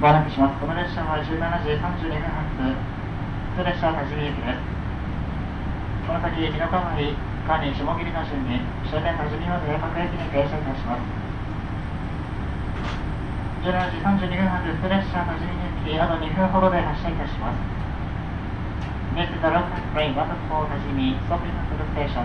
この列車は17時32分発、普通列車は立ち見駅です。この先、日の川に、管理下切の順に、終点立ち見の定各駅に停車いたします。17時32分発、普通列車は立ち見駅、あと2分ほどで発車いたします。Mr. Rock and Rain, Hajime, Sophie, Constitution,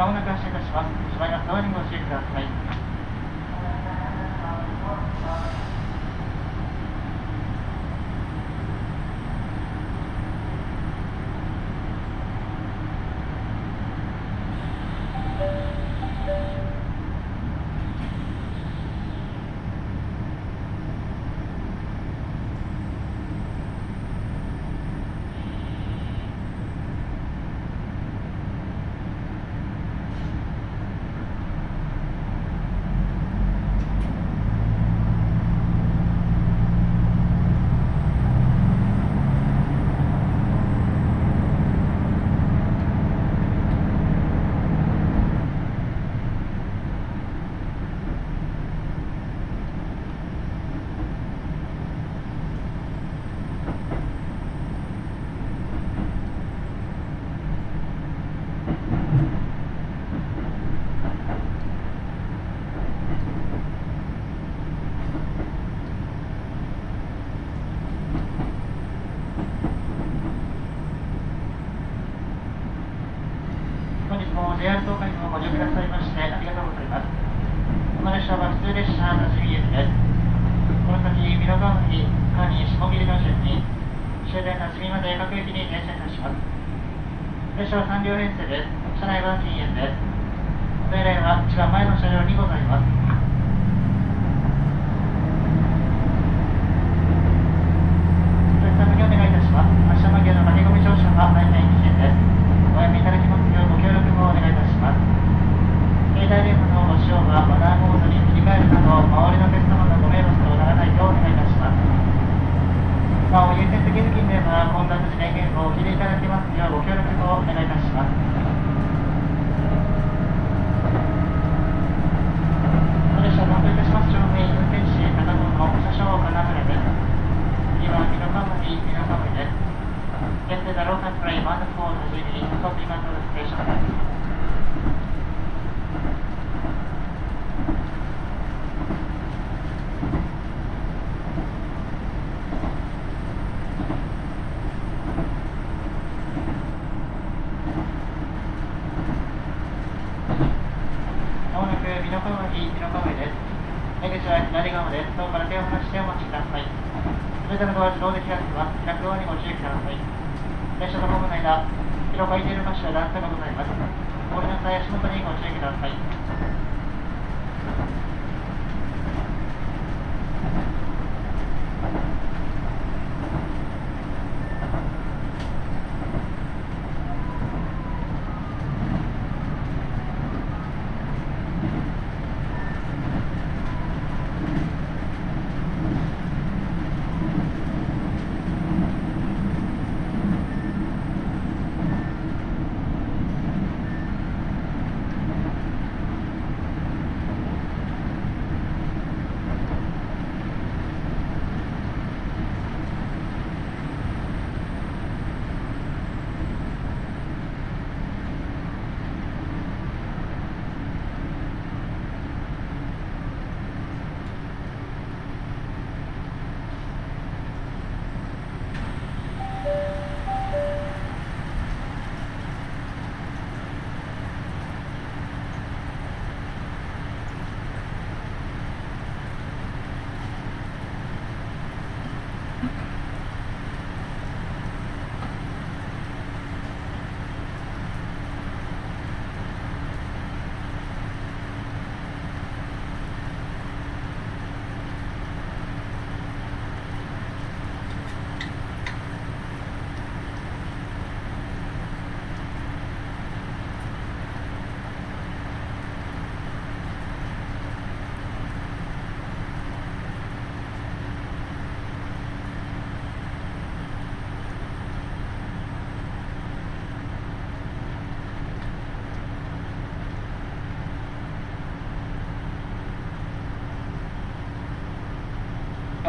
まもなく発車いたします。車が側にご注意ください。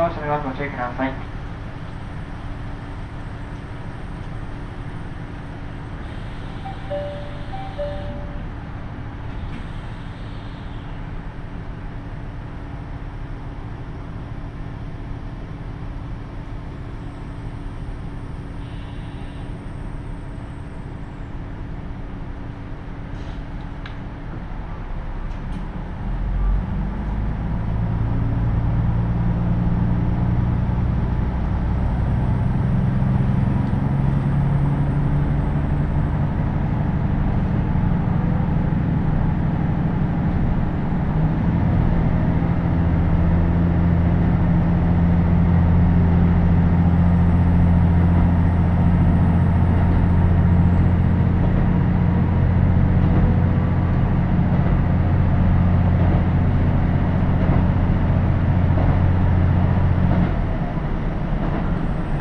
車を閉めますご注意ください。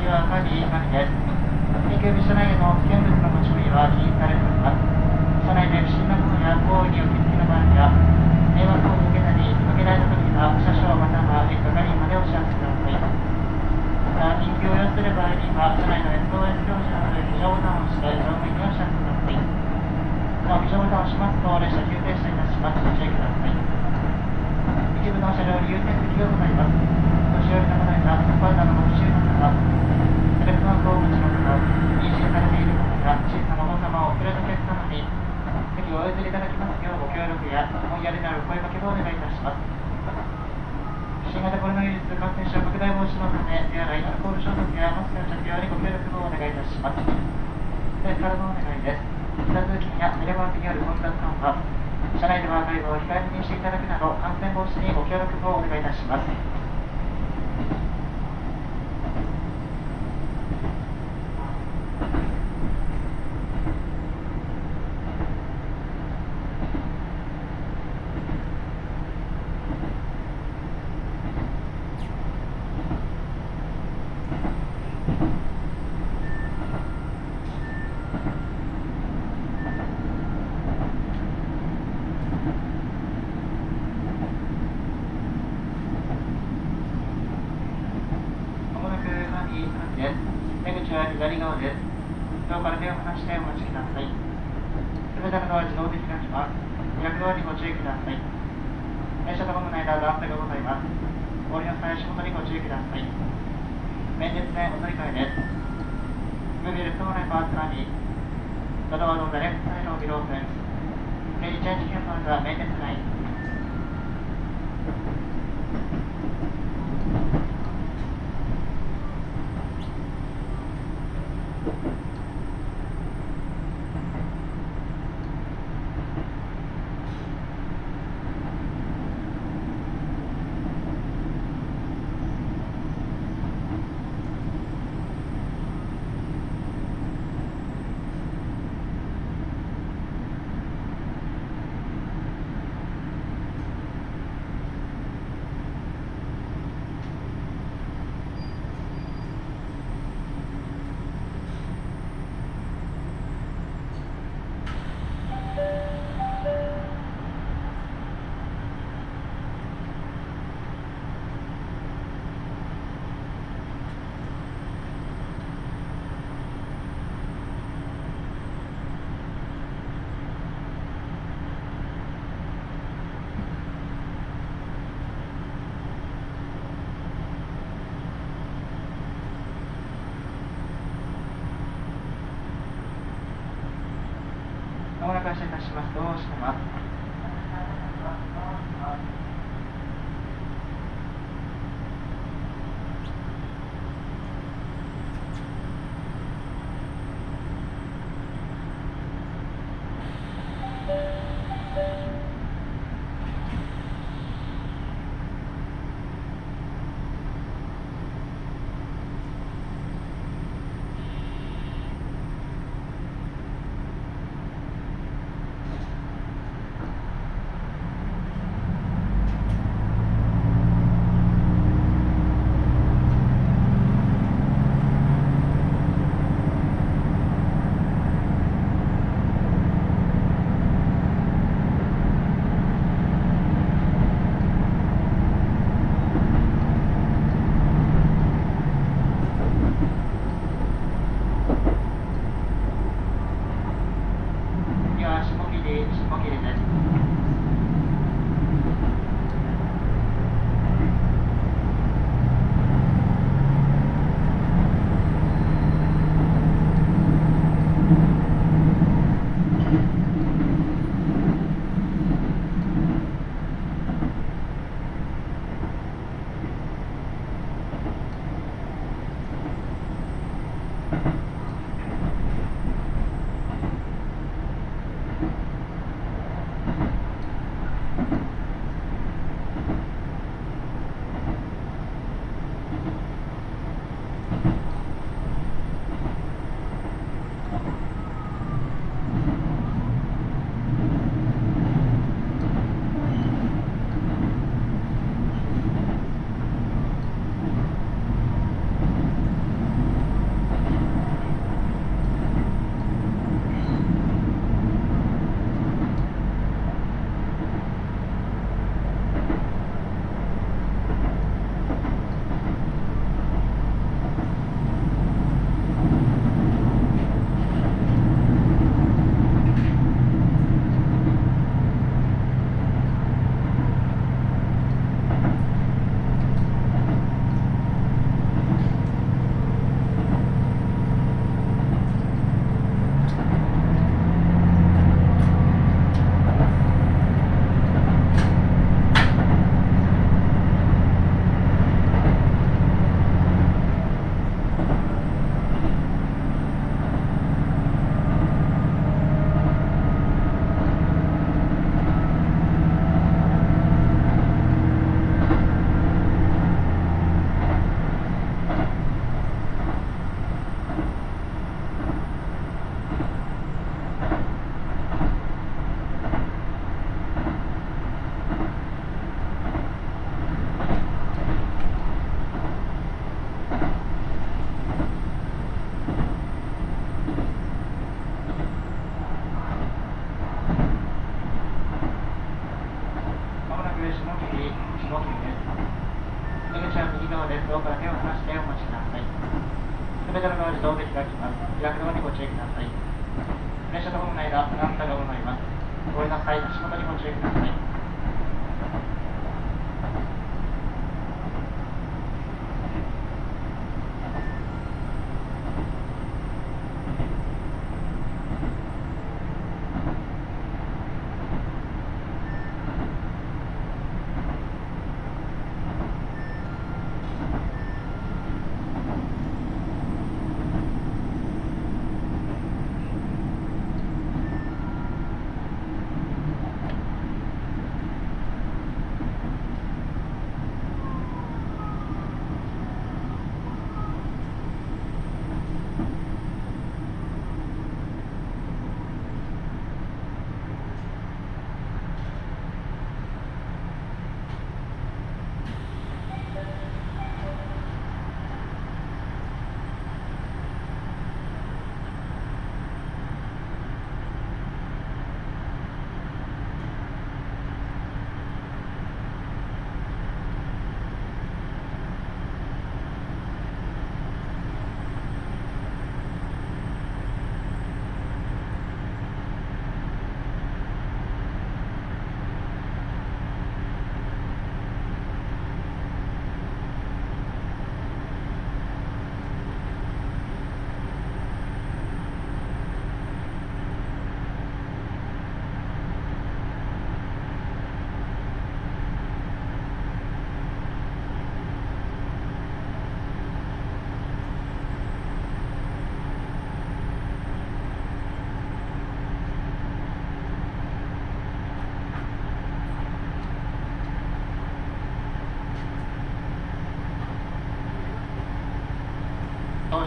次はカービィ管理です。緊急備車内での危険物の持ち込みは禁止されております。車内で不審なものや行為にお気づきの場合や、迷惑を受けたり、かけられた時には、車掌または係員までお知らせください。また、緊急を要する場合には、車内の SOS 表示などで非常ボタンを押して、乗務員にお知らせください。なお、非常ボタンを押しますと、列車急停車いたします。ご注意ください。一部の車両に優先席がございます。年寄りの方やサポーターのご支援の方、テレフォンをお持ちの方、妊娠されている方や小さなお子様を遅れのお客様に席をお譲りいただきますようご協力や思いやりのある声かけをお願いいたします。新型コロナウイルス感染症拡大防止のため、手洗い、アルコール消毒やマスクの着用にご協力をお願いいたします。でからのお願いです。下通勤やテレワークによる混雑緩和、車内では外部を控えめにしていただくなど、感染防止にご協力をお願いいたします。まもなく管理3です。出口は左側です。ドアから手を離してお待ちください。すべてのドアは自動で開きます。開くドアにご注意ください。電カござい。の際、足元にご注意ください。面接でお乗り換えです。ムービルトーレバーツラミ。ドドアのダレクトサイドビローフェン。ジチェンジキャンパーズは面接ライン。も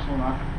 倒し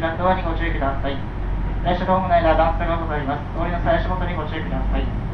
動で開きます。開くドアにご注意ください。列車ホームの間、段差がございます。通りの最初元にご注意ください。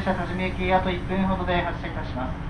列車多治見駅あと1分ほどで発車いたします。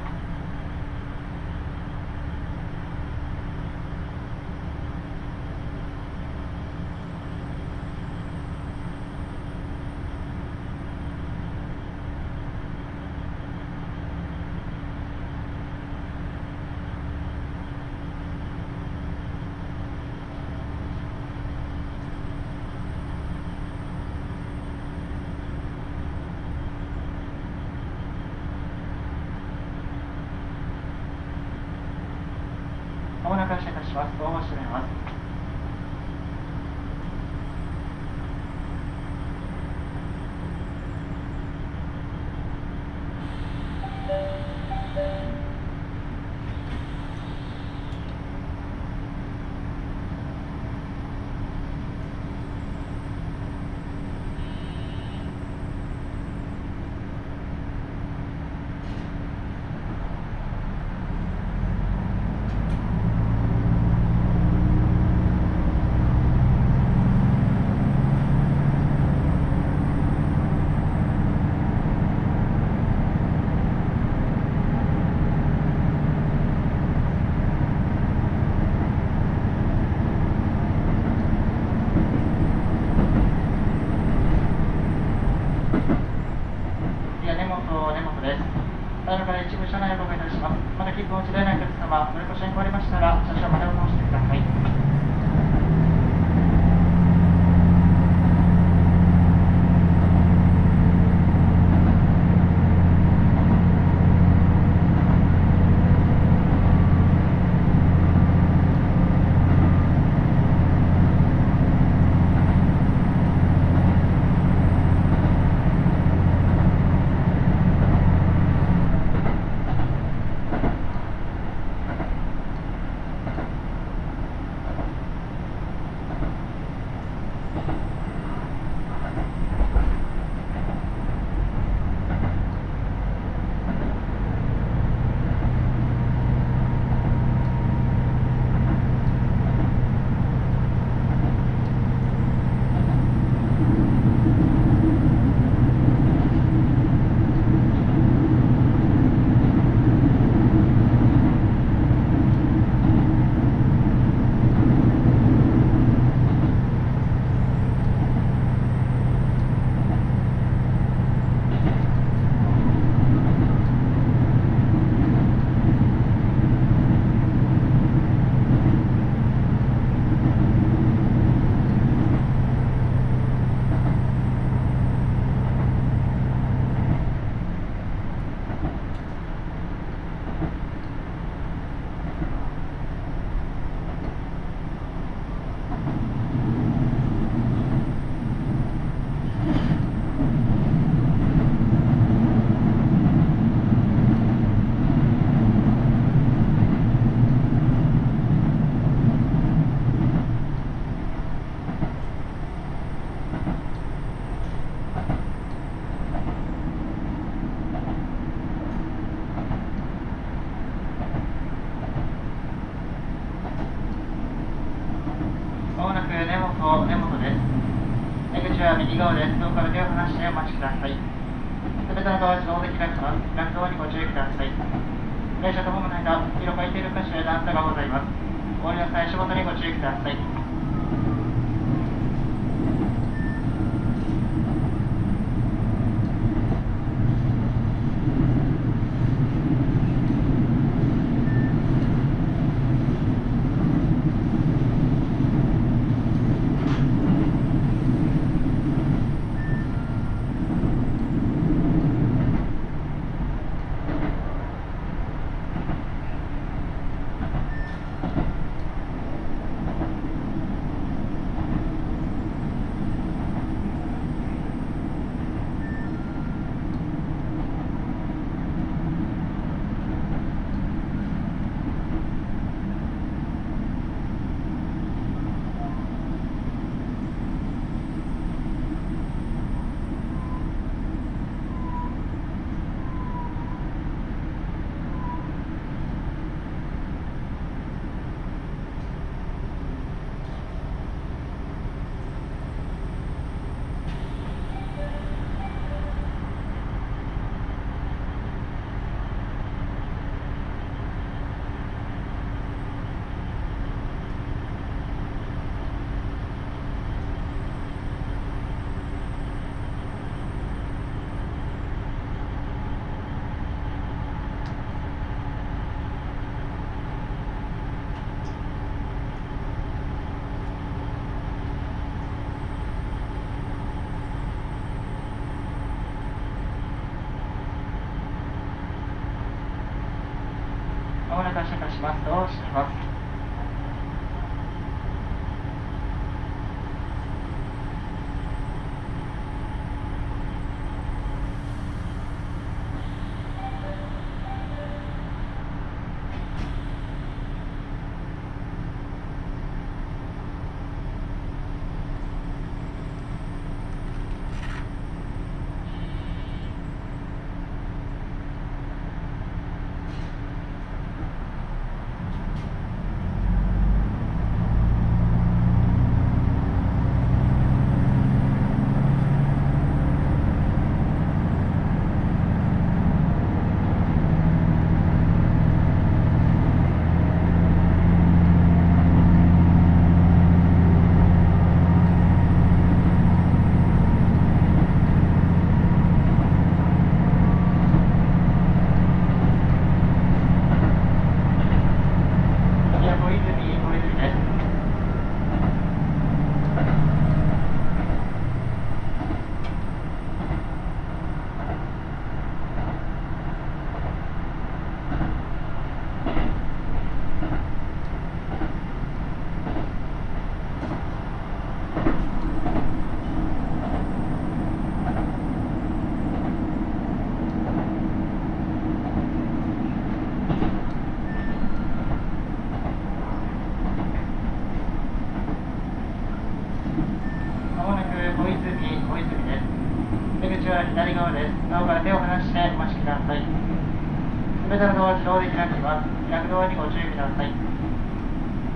メタルの自動で開きます。開くドにご注意ください。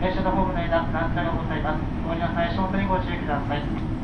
電車のホームの間、段差がございます。ご利用正面にご注意ください。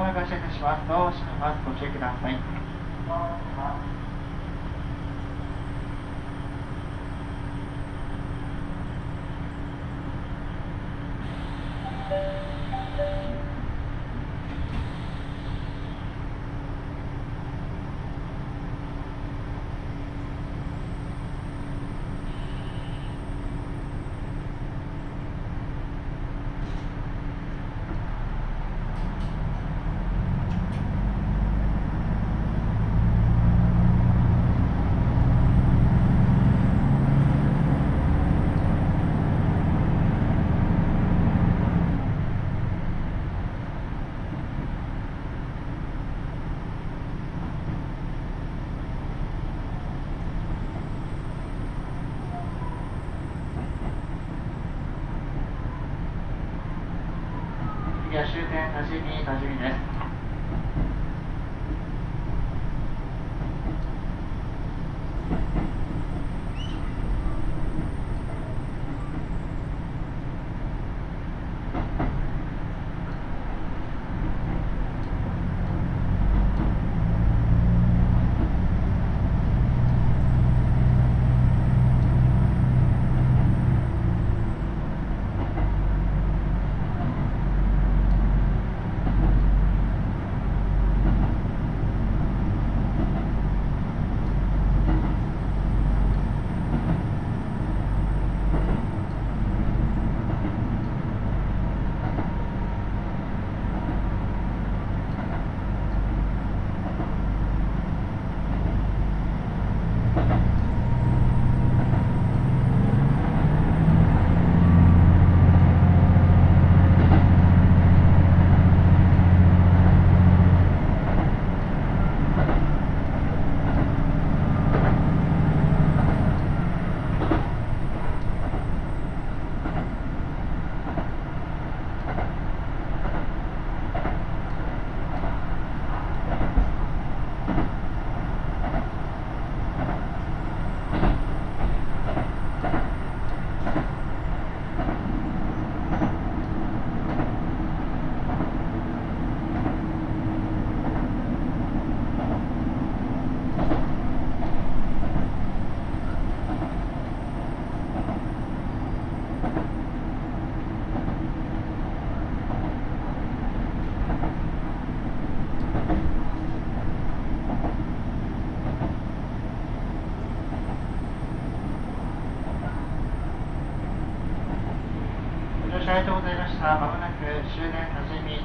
もなく発車いたします。ドアを閉めます。ご注意ください。終点多治見多治見です。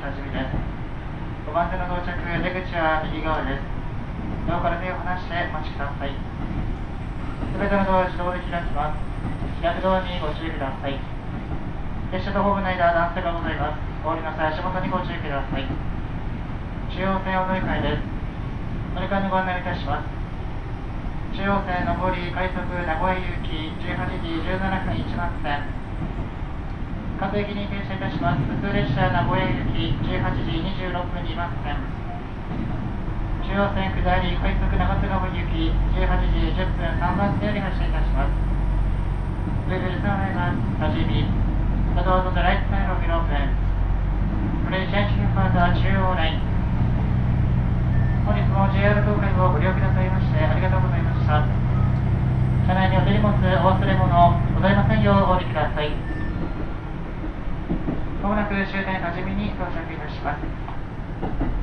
多治見多治見です。5番線の到着、出口は右側です。ドアから手を離してお待ちください。すべてのドアは自動で開きます。開くドアにご注意ください。列車とホームの間、段差がございます。お降りの際、足元にご注意ください。中央線お乗り換えです。乗り換えのご案内いたします。中央線上り快速名古屋行き18時17分1番線。各駅に停車いたします。普通列車名古屋行き18時26分2番線。中央線下り快速長津川行き18時10分3番線より発車いたします。We will turn at 多治見。The doors on the right side of your open. Please change for the 中央ライン。本日も JR 東海をご利用くださいましてありがとうございました。車内にお手荷物、お忘れ物ございませんようお降りください。まもなく終点のじみに到着いたします。